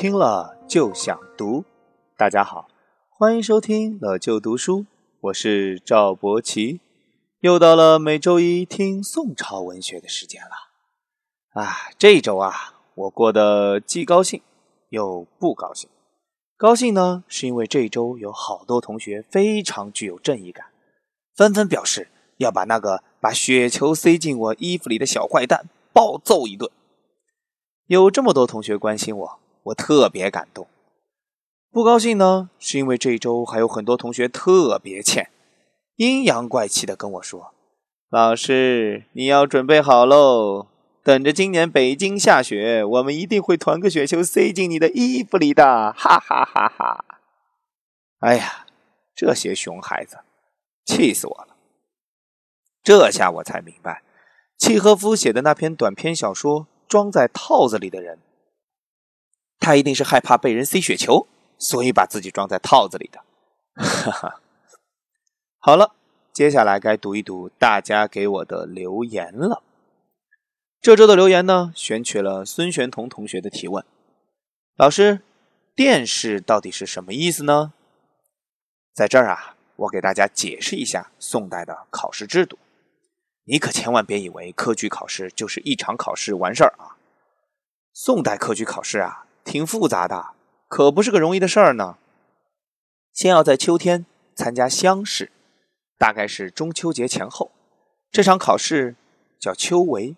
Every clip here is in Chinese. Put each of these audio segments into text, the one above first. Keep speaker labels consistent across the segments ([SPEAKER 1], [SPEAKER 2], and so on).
[SPEAKER 1] 听了就想读。大家好，欢迎收听了就读书，我是赵博奇。又到了每周一听宋朝文学的时间了。啊，这一周啊，我过得既高兴又不高兴。高兴呢，是因为这一周有好多同学非常具有正义感，纷纷表示要把那个把雪球塞进我衣服里的小坏蛋暴揍一顿。有这么多同学关心我，我特别感动。不高兴呢，是因为这一周还有很多同学特别欠，阴阳怪气的跟我说：“老师，你要准备好喽。”等着今年北京下雪，我们一定会团个雪球塞进你的衣服里的，哈哈哈哈！哎呀，这些熊孩子，气死我了！这下我才明白，契诃夫写的那篇短篇小说《装在套子里的人》，他一定是害怕被人塞雪球，所以把自己装在套子里的。哈哈，好了，接下来该读一读大家给我的留言了。这周的留言呢，选取了孙玄同同学的提问：老师，殿试到底是什么意思呢？在这儿啊，我给大家解释一下宋代的考试制度。你可千万别以为科举考试就是一场考试完事儿啊！宋代科举考试啊，挺复杂的，可不是个容易的事儿呢。先要在秋天参加乡试，大概是中秋节前后，这场考试叫秋闱。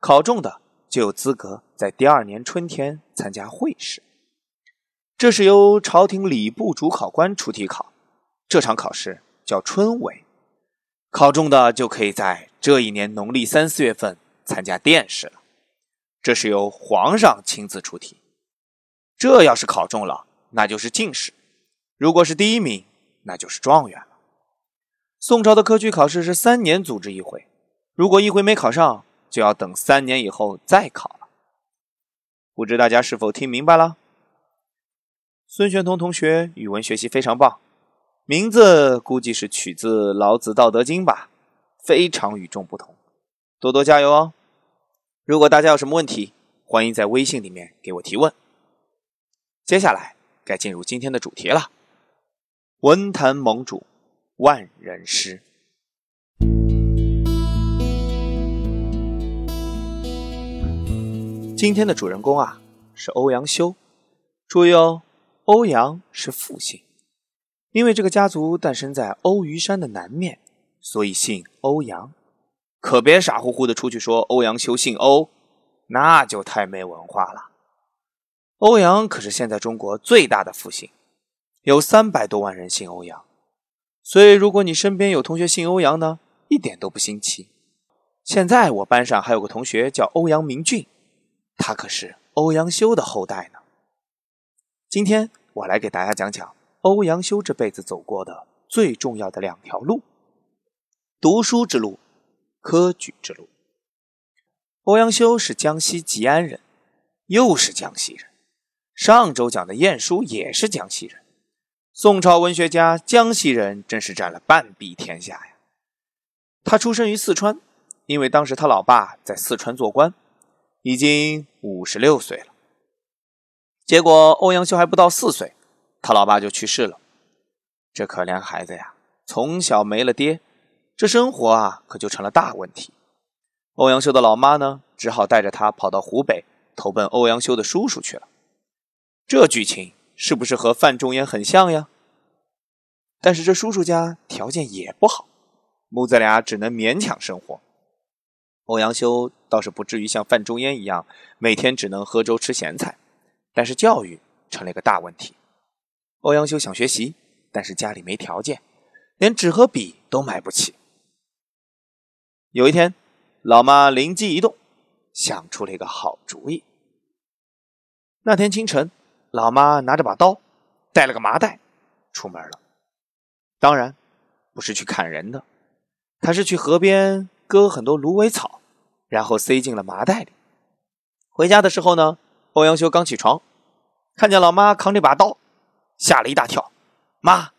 [SPEAKER 1] 考中的就有资格在第二年春天参加会试，这是由朝廷礼部主考官出题考，这场考试叫春闱。考中的就可以在这一年农历三四月份参加殿试了，这是由皇上亲自出题。这要是考中了，那就是进士；如果是第一名，那就是状元了。宋朝的科举考试是三年组织一回，如果一回没考上。就要等三年以后再考了，不知大家是否听明白了？孙玄同同学语文学习非常棒，名字估计是取自老子《道德经》吧，非常与众不同，多多加油哦！如果大家有什么问题，欢迎在微信里面给我提问。接下来该进入今天的主题了，文坛盟主万人师。今天的主人公啊是欧阳修，注意哦，欧阳是复姓，因为这个家族诞生在欧虞山的南面，所以姓欧阳。可别傻乎乎的出去说欧阳修姓欧，那就太没文化了。欧阳可是现在中国最大的复姓，有三百多万人姓欧阳，所以如果你身边有同学姓欧阳呢，一点都不新奇。现在我班上还有个同学叫欧阳明俊。他可是欧阳修的后代呢。今天我来给大家讲讲欧阳修这辈子走过的最重要的两条路：读书之路，科举之路。欧阳修是江西吉安人，又是江西人。上周讲的晏殊也是江西人。宋朝文学家，江西人真是占了半壁天下呀。他出生于四川，因为当时他老爸在四川做官。已经五十六岁了，结果欧阳修还不到四岁，他老爸就去世了。这可怜孩子呀，从小没了爹，这生活啊可就成了大问题。欧阳修的老妈呢，只好带着他跑到湖北投奔欧阳修的叔叔去了。这剧情是不是和范仲淹很像呀？但是这叔叔家条件也不好，母子俩只能勉强生活。欧阳修倒是不至于像范仲淹一样，每天只能喝粥吃咸菜，但是教育成了一个大问题。欧阳修想学习，但是家里没条件，连纸和笔都买不起。有一天，老妈灵机一动，想出了一个好主意。那天清晨，老妈拿着把刀，带了个麻袋，出门了。当然，不是去砍人的，她是去河边割很多芦苇草。然后塞进了麻袋里。回家的时候呢，欧阳修刚起床，看见老妈扛着把刀，吓了一大跳。妈，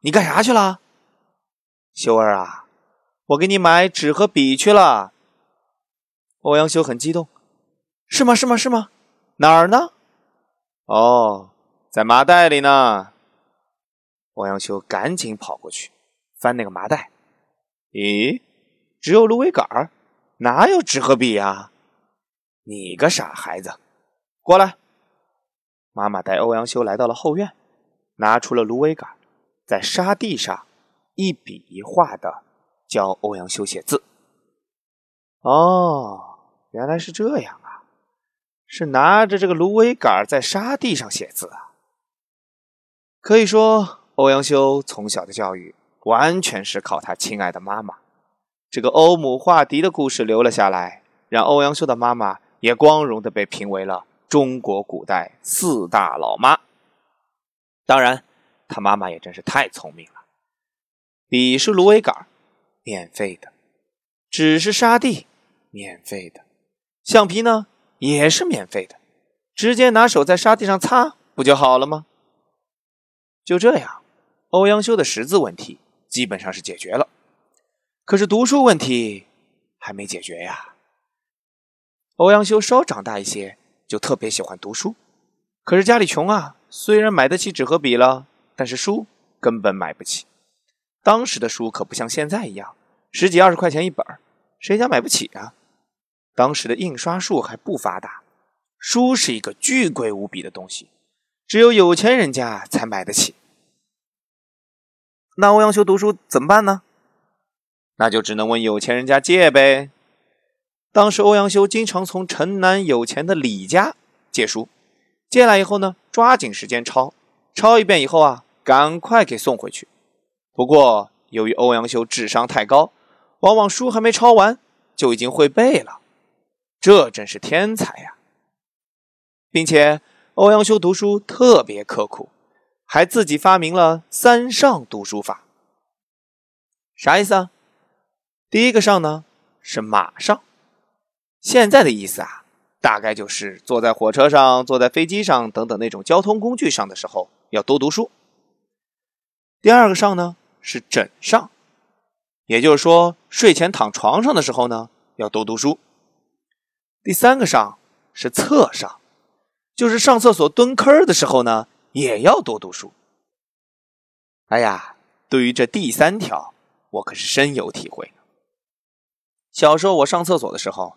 [SPEAKER 1] 你干啥去了？修儿啊，我给你买纸和笔去了。欧阳修很激动，是吗？是吗？是吗？哪儿呢？哦，在麻袋里呢。欧阳修赶紧跑过去翻那个麻袋，咦，只有芦苇杆儿，哪有纸和笔呀？你个傻孩子，过来！妈妈带欧阳修来到了后院，拿出了芦苇杆，在沙地上一笔一画的教欧阳修写字。哦，原来是这样啊！是拿着这个芦苇杆在沙地上写字啊！可以说。欧阳修从小的教育完全是靠他亲爱的妈妈。这个欧母画笛的故事留了下来，让欧阳修的妈妈也光荣的被评为了中国古代四大老妈。当然，他妈妈也真是太聪明了。笔是芦苇杆，免费的；纸是沙地，免费的；橡皮呢，也是免费的。直接拿手在沙地上擦，不就好了吗？就这样。欧阳修的识字问题基本上是解决了，可是读书问题还没解决呀。欧阳修稍长大一些，就特别喜欢读书，可是家里穷啊，虽然买得起纸和笔了，但是书根本买不起。当时的书可不像现在一样，十几二十块钱一本，谁家买不起啊？当时的印刷术还不发达，书是一个巨贵无比的东西，只有有钱人家才买得起。那欧阳修读书怎么办呢？那就只能问有钱人家借呗。当时欧阳修经常从城南有钱的李家借书，借来以后呢，抓紧时间抄，抄一遍以后啊，赶快给送回去。不过由于欧阳修智商太高，往往书还没抄完就已经会背了，这真是天才呀！并且欧阳修读书特别刻苦。还自己发明了三上读书法，啥意思啊？第一个上呢是马上，现在的意思啊，大概就是坐在火车上、坐在飞机上等等那种交通工具上的时候要多读书。第二个上呢是枕上，也就是说睡前躺床上的时候呢要多读书。第三个上是侧上，就是上厕所蹲坑的时候呢。也要多读书。哎呀，对于这第三条，我可是深有体会。小时候我上厕所的时候，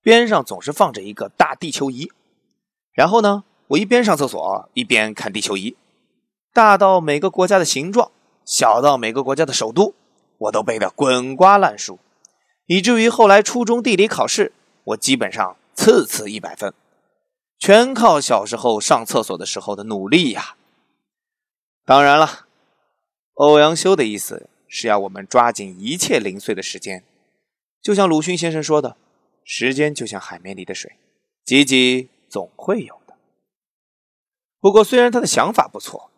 [SPEAKER 1] 边上总是放着一个大地球仪，然后呢，我一边上厕所一边看地球仪，大到每个国家的形状，小到每个国家的首都，我都背得滚瓜烂熟，以至于后来初中地理考试，我基本上次次一百分。全靠小时候上厕所的时候的努力呀！当然了，欧阳修的意思是要我们抓紧一切零碎的时间，就像鲁迅先生说的：“时间就像海绵里的水，挤挤总会有的。”不过，虽然他的想法不错，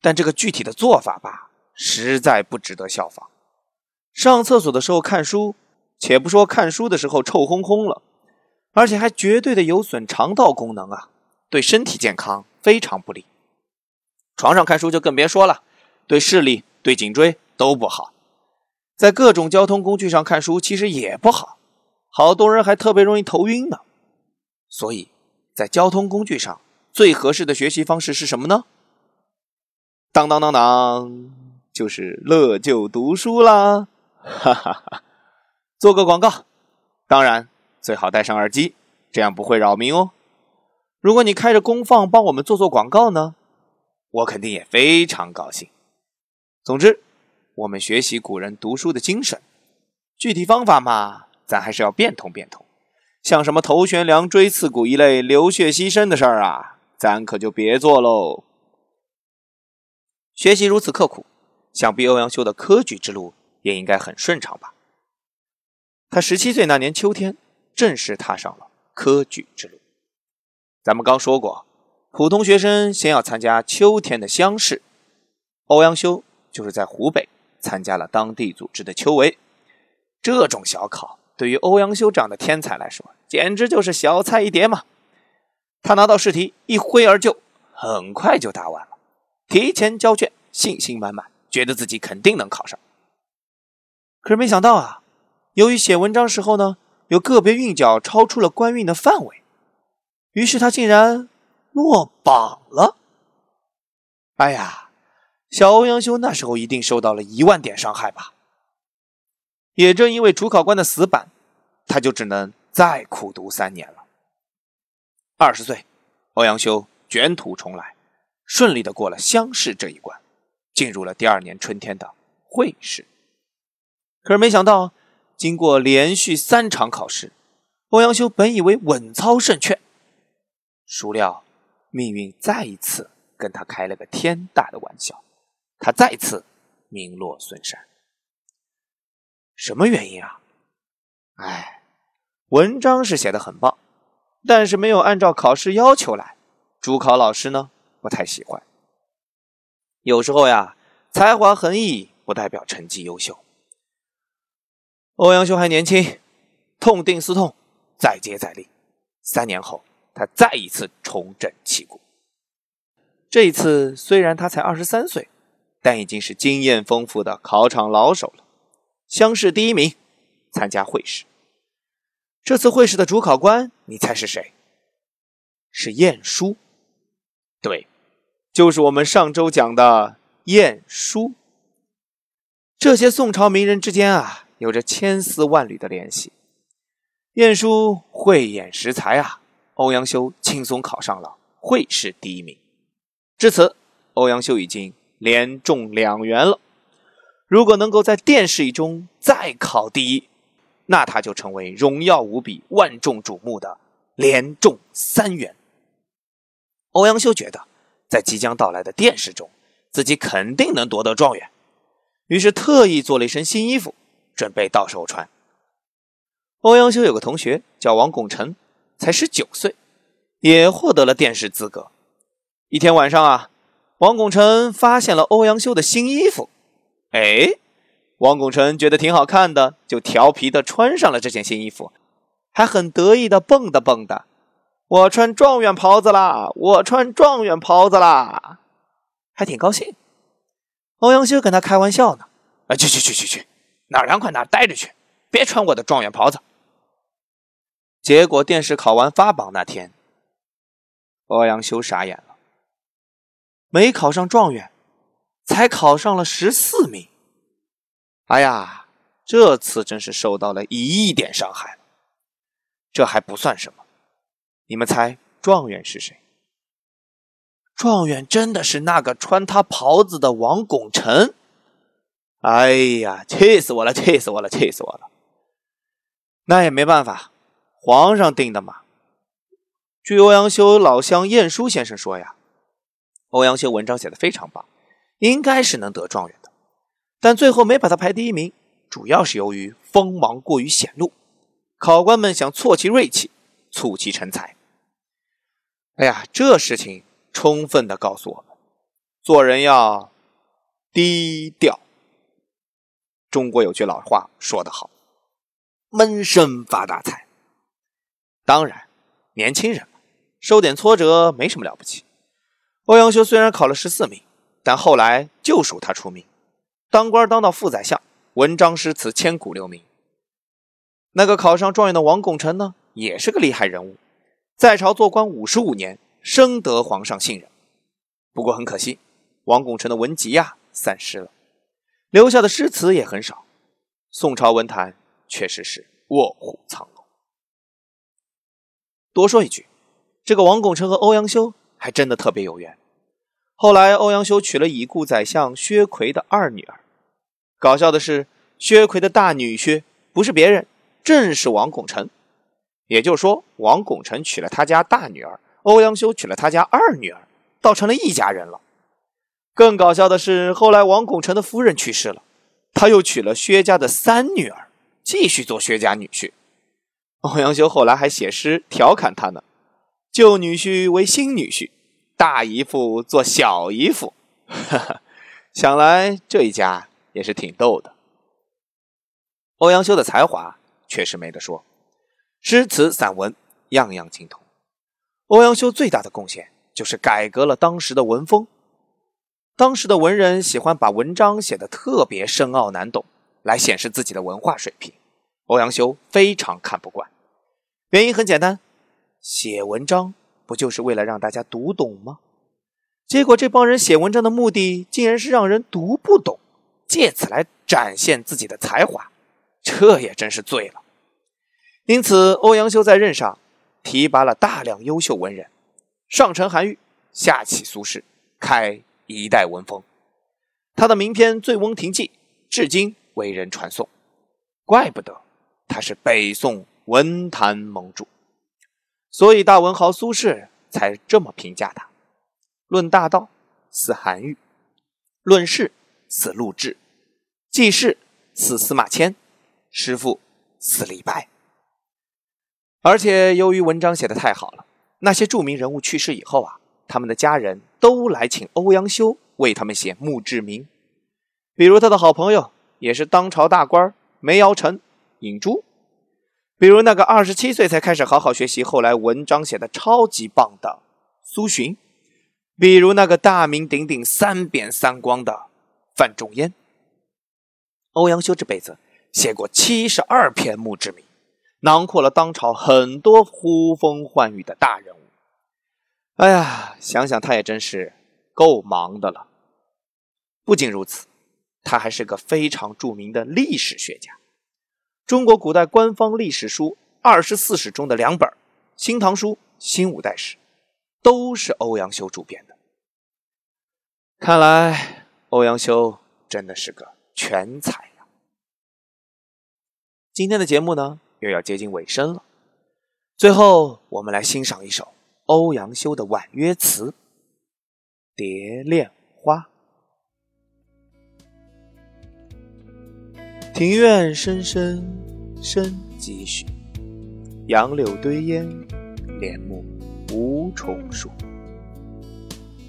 [SPEAKER 1] 但这个具体的做法吧，实在不值得效仿。上厕所的时候看书，且不说看书的时候臭烘烘了。而且还绝对的有损肠道功能啊，对身体健康非常不利。床上看书就更别说了，对视力、对颈椎都不好。在各种交通工具上看书其实也不好，好多人还特别容易头晕呢。所以，在交通工具上最合适的学习方式是什么呢？当当当当，就是乐就读书啦！哈哈哈，做个广告，当然。最好戴上耳机，这样不会扰民哦。如果你开着功放帮我们做做广告呢，我肯定也非常高兴。总之，我们学习古人读书的精神，具体方法嘛，咱还是要变通变通。像什么头悬梁、锥刺股一类流血牺牲的事儿啊，咱可就别做喽。学习如此刻苦，想必欧阳修的科举之路也应该很顺畅吧？他十七岁那年秋天。正式踏上了科举之路。咱们刚说过，普通学生先要参加秋天的乡试。欧阳修就是在湖北参加了当地组织的秋闱。这种小考对于欧阳修这样的天才来说，简直就是小菜一碟嘛。他拿到试题一挥而就，很快就答完了，提前交卷，信心满满，觉得自己肯定能考上。可是没想到啊，由于写文章时候呢。有个别韵脚超出了官运的范围，于是他竟然落榜了。哎呀，小欧阳修那时候一定受到了一万点伤害吧？也正因为主考官的死板，他就只能再苦读三年了。二十岁，欧阳修卷土重来，顺利的过了乡试这一关，进入了第二年春天的会试。可是没想到，经过连续三场考试，欧阳修本以为稳操胜券，孰料命运再一次跟他开了个天大的玩笑，他再次名落孙山。什么原因啊？哎，文章是写的很棒，但是没有按照考试要求来，主考老师呢不太喜欢。有时候呀，才华横溢不代表成绩优秀。欧阳修还年轻，痛定思痛，再接再厉。三年后，他再一次重整旗鼓。这一次虽然他才二十三岁，但已经是经验丰富的考场老手了。乡试第一名，参加会试。这次会试的主考官，你猜是谁？是晏殊。对，就是我们上周讲的晏殊。这些宋朝名人之间啊。有着千丝万缕的联系。晏殊慧眼识才啊，欧阳修轻松考上了会试第一名。至此，欧阳修已经连中两元了。如果能够在殿试中再考第一，那他就成为荣耀无比、万众瞩目的连中三元。欧阳修觉得，在即将到来的殿试中，自己肯定能夺得状元，于是特意做了一身新衣服。准备到时候穿。欧阳修有个同学叫王拱辰，才十九岁，也获得了殿试资格。一天晚上啊，王拱辰发现了欧阳修的新衣服，哎，王拱辰觉得挺好看的，就调皮的穿上了这件新衣服，还很得意的蹦跶蹦跶：“我穿状元袍子啦，我穿状元袍子啦！”还挺高兴。欧阳修跟他开玩笑呢：“啊，去去去去去！”哪凉快哪待着去，别穿我的状元袍子。结果殿试考完发榜那天，欧阳修傻眼了，没考上状元，才考上了十四名。哎呀，这次真是受到了一亿点伤害了。这还不算什么，你们猜状元是谁？状元真的是那个穿他袍子的王拱辰。哎呀，气死我了！气死我了！气死我了！那也没办法，皇上定的嘛。据欧阳修老乡晏殊先生说呀，欧阳修文章写的非常棒，应该是能得状元的，但最后没把他排第一名，主要是由于锋芒过于显露，考官们想挫其锐气，促其成才。哎呀，这事情充分的告诉我们，做人要低调。中国有句老话说得好：“闷声发大财。”当然，年轻人，受点挫折没什么了不起。欧阳修虽然考了十四名，但后来就属他出名，当官当到副宰相，文章诗词千古留名。那个考上状元的王拱辰呢，也是个厉害人物，在朝做官五十五年，深得皇上信任。不过很可惜，王拱辰的文集呀散失了。留下的诗词也很少，宋朝文坛确实是卧虎藏龙。多说一句，这个王拱辰和欧阳修还真的特别有缘。后来欧阳修娶了已故宰相薛奎的二女儿。搞笑的是，薛奎的大女婿不是别人，正是王拱辰。也就是说，王拱辰娶了他家大女儿，欧阳修娶了他家二女儿，倒成了一家人了。更搞笑的是，后来王拱辰的夫人去世了，他又娶了薛家的三女儿，继续做薛家女婿。欧阳修后来还写诗调侃他呢：“旧女婿为新女婿，大姨父做小姨父。”想来这一家也是挺逗的。欧阳修的才华确实没得说，诗词散文样样精通。欧阳修最大的贡献就是改革了当时的文风。当时的文人喜欢把文章写得特别深奥难懂，来显示自己的文化水平。欧阳修非常看不惯，原因很简单：写文章不就是为了让大家读懂吗？结果这帮人写文章的目的，竟然是让人读不懂，借此来展现自己的才华，这也真是醉了。因此，欧阳修在任上提拔了大量优秀文人，上承韩愈，下启苏轼，开一代文风。他的名篇《醉翁亭记》至今为人传颂，怪不得他是北宋文坛盟主，所以大文豪苏轼才这么评价他。论大道，似韩愈；论事，似陆贽；记事，似司马迁；诗赋，似李白。而且由于文章写的太好了，那些著名人物去世以后啊，他们的家人都来请欧阳修为他们写墓志铭。比如他的好朋友，也是当朝大官梅尧臣尹洙；比如那个二十七岁才开始好好学习，后来文章写的超级棒的苏洵。比如那个大名鼎鼎、三贬三光的范仲淹，欧阳修这辈子写过七十二篇墓志铭，囊括了当朝很多呼风唤雨的大人物。哎呀，想想他也真是够忙的了。不仅如此，他还是个非常著名的历史学家。中国古代官方历史书二十四史中的两本《新唐书》《新五代史》，都是欧阳修主编的。看来欧阳修真的是个全才呀！今天的节目呢，又要接近尾声了。最后，我们来欣赏一首欧阳修的婉约词《蝶恋花》。庭院深深深几许，杨柳堆烟，帘幕无重数。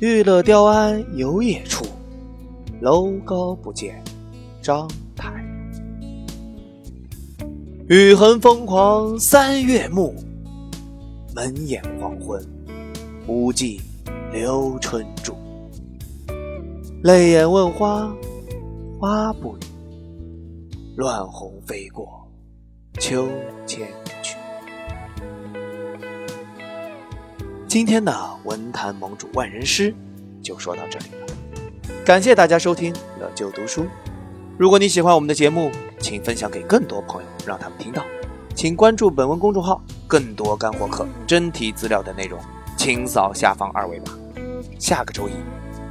[SPEAKER 1] 玉勒雕鞍游冶处，楼高不见章台。雨痕风狂三月暮，门掩黄昏无计留春住。泪眼问花，花不语；乱红飞过秋千去。今天的文坛盟主万人诗就说到这里了，感谢大家收听乐就读书。如果你喜欢我们的节目，请分享给更多朋友，让他们听到。请关注本文公众号，更多干货课、真题资料等内容，请扫下方二维码。下个周一，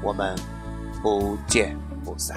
[SPEAKER 1] 我们不见不散。